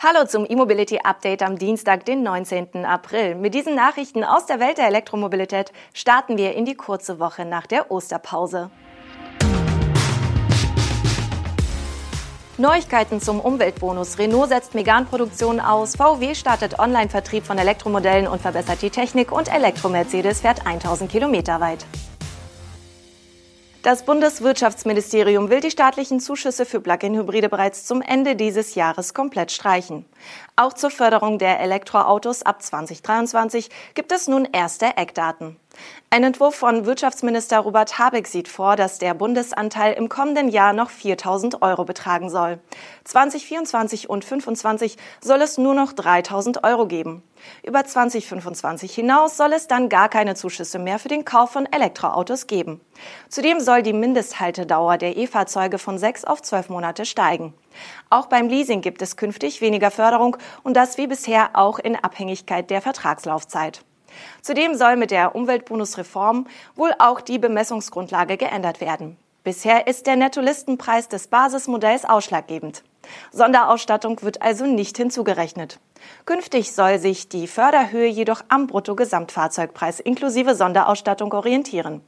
Hallo zum E-Mobility Update am Dienstag, den 19. April. Mit diesen Nachrichten aus der Welt der Elektromobilität starten wir in die kurze Woche nach der Osterpause. Neuigkeiten zum Umweltbonus. Renault setzt Megan-Produktion aus, VW startet Online-Vertrieb von Elektromodellen und verbessert die Technik und Elektro-Mercedes fährt 1000 Kilometer weit. Das Bundeswirtschaftsministerium will die staatlichen Zuschüsse für Plug-in-Hybride bereits zum Ende dieses Jahres komplett streichen. Auch zur Förderung der Elektroautos ab 2023 gibt es nun erste Eckdaten. Ein Entwurf von Wirtschaftsminister Robert Habeck sieht vor, dass der Bundesanteil im kommenden Jahr noch 4.000 Euro betragen soll. 2024 und 2025 soll es nur noch 3.000 Euro geben. Über 2025 hinaus soll es dann gar keine Zuschüsse mehr für den Kauf von Elektroautos geben. Zudem soll die Mindesthaltedauer der E-Fahrzeuge von sechs auf zwölf Monate steigen. Auch beim Leasing gibt es künftig weniger Förderung und das wie bisher auch in Abhängigkeit der Vertragslaufzeit. Zudem soll mit der Umweltbonusreform wohl auch die Bemessungsgrundlage geändert werden. Bisher ist der Nettolistenpreis des Basismodells ausschlaggebend. Sonderausstattung wird also nicht hinzugerechnet. Künftig soll sich die Förderhöhe jedoch am Bruttogesamtfahrzeugpreis inklusive Sonderausstattung orientieren.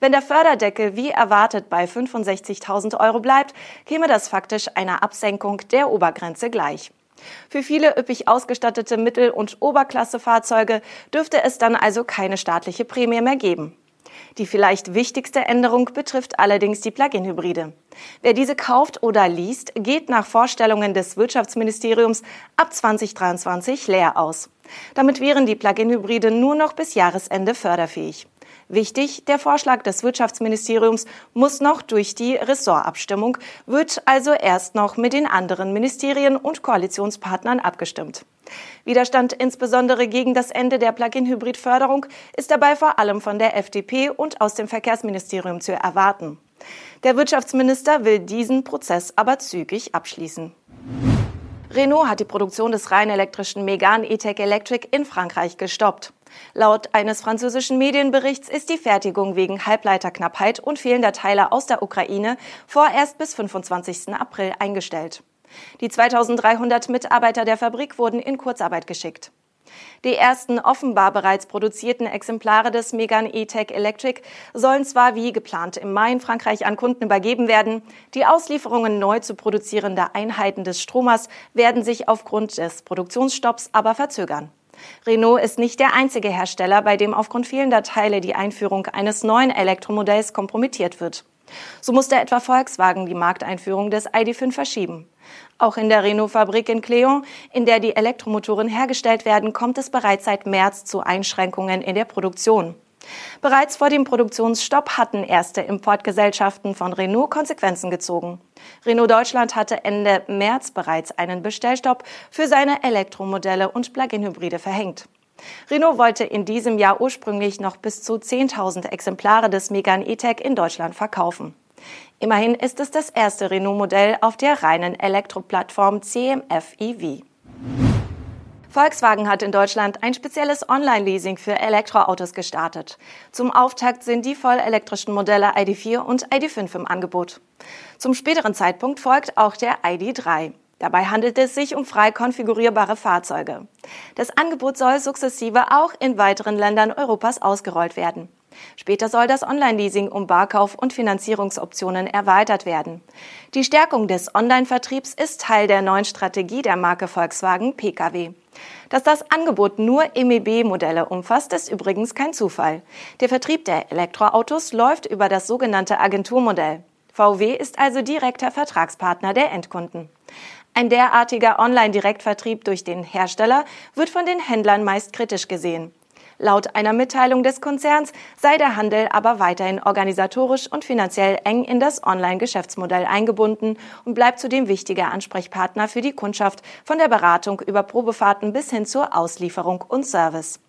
Wenn der Förderdeckel wie erwartet bei 65.000 Euro bleibt, käme das faktisch einer Absenkung der Obergrenze gleich. Für viele üppig ausgestattete Mittel- und Oberklassefahrzeuge dürfte es dann also keine staatliche Prämie mehr geben. Die vielleicht wichtigste Änderung betrifft allerdings die Plug-in-Hybride. Wer diese kauft oder liest, geht nach Vorstellungen des Wirtschaftsministeriums ab 2023 leer aus. Damit wären die Plug-in-Hybride nur noch bis Jahresende förderfähig. Wichtig, der Vorschlag des Wirtschaftsministeriums muss noch durch die Ressortabstimmung, wird also erst noch mit den anderen Ministerien und Koalitionspartnern abgestimmt. Widerstand insbesondere gegen das Ende der Plug-in-Hybrid-Förderung ist dabei vor allem von der FDP und aus dem Verkehrsministerium zu erwarten. Der Wirtschaftsminister will diesen Prozess aber zügig abschließen. Renault hat die Produktion des rein elektrischen Megane E-Tech Electric in Frankreich gestoppt. Laut eines französischen Medienberichts ist die Fertigung wegen Halbleiterknappheit und fehlender Teile aus der Ukraine vorerst bis 25. April eingestellt. Die 2300 Mitarbeiter der Fabrik wurden in Kurzarbeit geschickt. Die ersten offenbar bereits produzierten Exemplare des Megan E-Tech Electric sollen zwar wie geplant im Mai in Frankreich an Kunden übergeben werden, die Auslieferungen neu zu produzierender Einheiten des Stromers werden sich aufgrund des Produktionsstopps aber verzögern. Renault ist nicht der einzige Hersteller, bei dem aufgrund fehlender Teile die Einführung eines neuen Elektromodells kompromittiert wird. So musste etwa Volkswagen die Markteinführung des ID.5 verschieben. Auch in der Renault-Fabrik in Cléon, in der die Elektromotoren hergestellt werden, kommt es bereits seit März zu Einschränkungen in der Produktion. Bereits vor dem Produktionsstopp hatten erste Importgesellschaften von Renault Konsequenzen gezogen. Renault Deutschland hatte Ende März bereits einen Bestellstopp für seine Elektromodelle und Plug-in-Hybride verhängt. Renault wollte in diesem Jahr ursprünglich noch bis zu 10.000 Exemplare des Megane E-Tech in Deutschland verkaufen. Immerhin ist es das erste Renault-Modell auf der reinen Elektroplattform CMF EV. Volkswagen hat in Deutschland ein spezielles Online-Leasing für Elektroautos gestartet. Zum Auftakt sind die vollelektrischen Modelle ID4 und ID5 im Angebot. Zum späteren Zeitpunkt folgt auch der ID3. Dabei handelt es sich um frei konfigurierbare Fahrzeuge. Das Angebot soll sukzessive auch in weiteren Ländern Europas ausgerollt werden. Später soll das Online-Leasing um Barkauf und Finanzierungsoptionen erweitert werden. Die Stärkung des Online-Vertriebs ist Teil der neuen Strategie der Marke Volkswagen Pkw. Dass das Angebot nur MEB-Modelle umfasst, ist übrigens kein Zufall. Der Vertrieb der Elektroautos läuft über das sogenannte Agenturmodell. VW ist also direkter Vertragspartner der Endkunden. Ein derartiger Online-Direktvertrieb durch den Hersteller wird von den Händlern meist kritisch gesehen. Laut einer Mitteilung des Konzerns sei der Handel aber weiterhin organisatorisch und finanziell eng in das Online-Geschäftsmodell eingebunden und bleibt zudem wichtiger Ansprechpartner für die Kundschaft von der Beratung über Probefahrten bis hin zur Auslieferung und Service.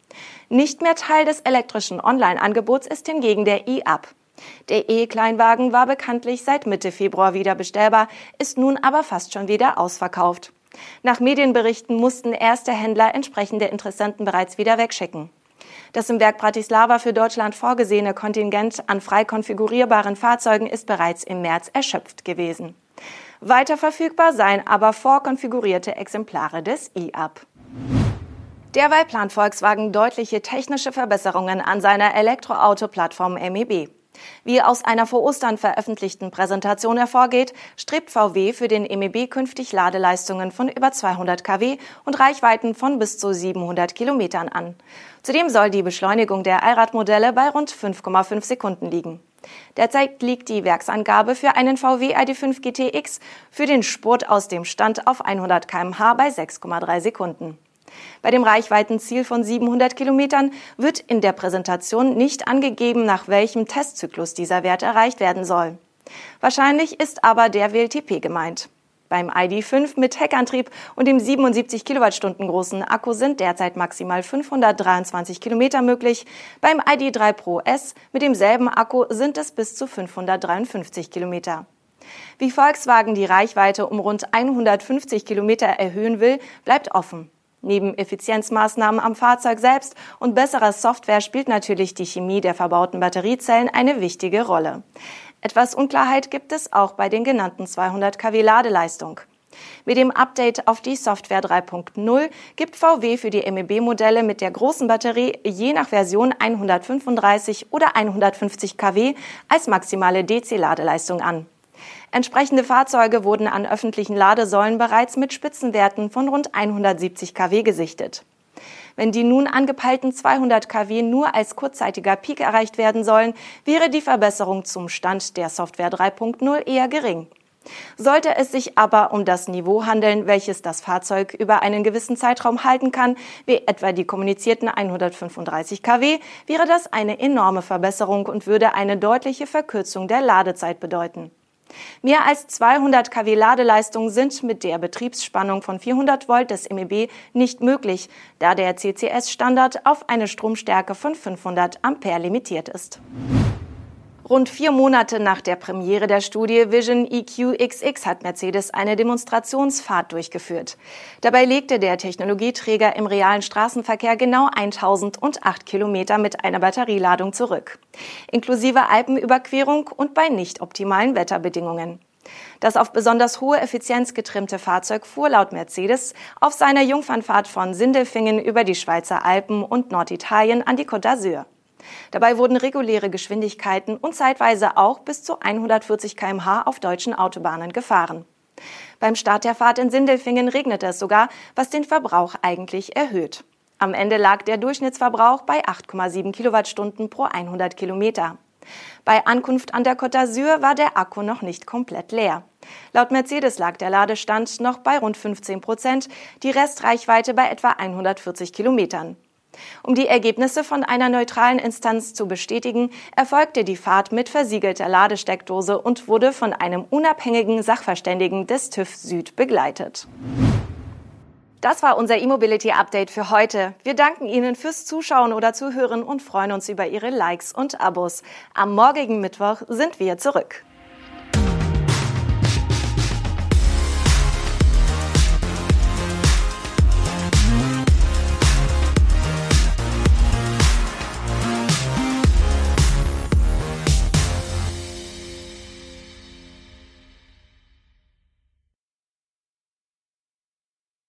Nicht mehr Teil des elektrischen Online-Angebots ist hingegen der e-Up. Der E-Kleinwagen war bekanntlich seit Mitte Februar wieder bestellbar, ist nun aber fast schon wieder ausverkauft. Nach Medienberichten mussten erste Händler entsprechende Interessenten bereits wieder wegschicken. Das im Werk Bratislava für Deutschland vorgesehene Kontingent an frei konfigurierbaren Fahrzeugen ist bereits im März erschöpft gewesen. Weiter verfügbar seien aber vorkonfigurierte Exemplare des e-Up. Derweil plant Volkswagen deutliche technische Verbesserungen an seiner Elektroauto-Plattform MEB. Wie aus einer vor Ostern veröffentlichten Präsentation hervorgeht, strebt VW für den MEB künftig Ladeleistungen von über 200 kW und Reichweiten von bis zu 700 Kilometern an. Zudem soll die Beschleunigung der Allradmodelle bei rund 5,5 Sekunden liegen. Derzeit liegt die Werksangabe für einen VW ID.5 GTX für den Spurt aus dem Stand auf 100 kmh bei 6,3 Sekunden. Bei dem Reichweitenziel von 700 Kilometern wird in der Präsentation nicht angegeben, nach welchem Testzyklus dieser Wert erreicht werden soll. Wahrscheinlich ist aber der WLTP gemeint. Beim ID.5 mit Heckantrieb und dem 77 Kilowattstunden großen Akku sind derzeit maximal 523 Kilometer möglich. Beim ID.3 Pro S mit demselben Akku sind es bis zu 553 Kilometer. Wie Volkswagen die Reichweite um rund 150 Kilometer erhöhen will, bleibt offen. Neben Effizienzmaßnahmen am Fahrzeug selbst und besserer Software spielt natürlich die Chemie der verbauten Batteriezellen eine wichtige Rolle. Etwas Unklarheit gibt es auch bei den genannten 200 kW Ladeleistung. Mit dem Update auf die Software 3.0 gibt VW für die MEB-Modelle mit der großen Batterie je nach Version 135 oder 150 kW als maximale DC-Ladeleistung an. Entsprechende Fahrzeuge wurden an öffentlichen Ladesäulen bereits mit Spitzenwerten von rund 170 kW gesichtet. Wenn die nun angepeilten 200 kW nur als kurzzeitiger Peak erreicht werden sollen, wäre die Verbesserung zum Stand der Software 3.0 eher gering. Sollte es sich aber um das Niveau handeln, welches das Fahrzeug über einen gewissen Zeitraum halten kann, wie etwa die kommunizierten 135 kW, wäre das eine enorme Verbesserung und würde eine deutliche Verkürzung der Ladezeit bedeuten. Mehr als 200 kW Ladeleistung sind mit der Betriebsspannung von 400 Volt des MEB nicht möglich, da der CCS-Standard auf eine Stromstärke von 500 Ampere limitiert ist. Rund vier Monate nach der Premiere der Studie Vision EQXX hat Mercedes eine Demonstrationsfahrt durchgeführt. Dabei legte der Technologieträger im realen Straßenverkehr genau 1008 Kilometer mit einer Batterieladung zurück. Inklusive Alpenüberquerung und bei nicht optimalen Wetterbedingungen. Das auf besonders hohe Effizienz getrimmte Fahrzeug fuhr laut Mercedes auf seiner Jungfernfahrt von Sindelfingen über die Schweizer Alpen und Norditalien an die Côte d'Azur. Dabei wurden reguläre Geschwindigkeiten und zeitweise auch bis zu 140 kmh auf deutschen Autobahnen gefahren. Beim Start der Fahrt in Sindelfingen regnete es sogar, was den Verbrauch eigentlich erhöht. Am Ende lag der Durchschnittsverbrauch bei 8,7 Kilowattstunden pro 100 Kilometer. Bei Ankunft an der Côte d'Azur war der Akku noch nicht komplett leer. Laut Mercedes lag der Ladestand noch bei rund 15 Prozent, die Restreichweite bei etwa 140 Kilometern. Um die Ergebnisse von einer neutralen Instanz zu bestätigen, erfolgte die Fahrt mit versiegelter Ladesteckdose und wurde von einem unabhängigen Sachverständigen des TÜV Süd begleitet. Das war unser E-Mobility Update für heute. Wir danken Ihnen fürs Zuschauen oder Zuhören und freuen uns über Ihre Likes und Abos. Am morgigen Mittwoch sind wir zurück.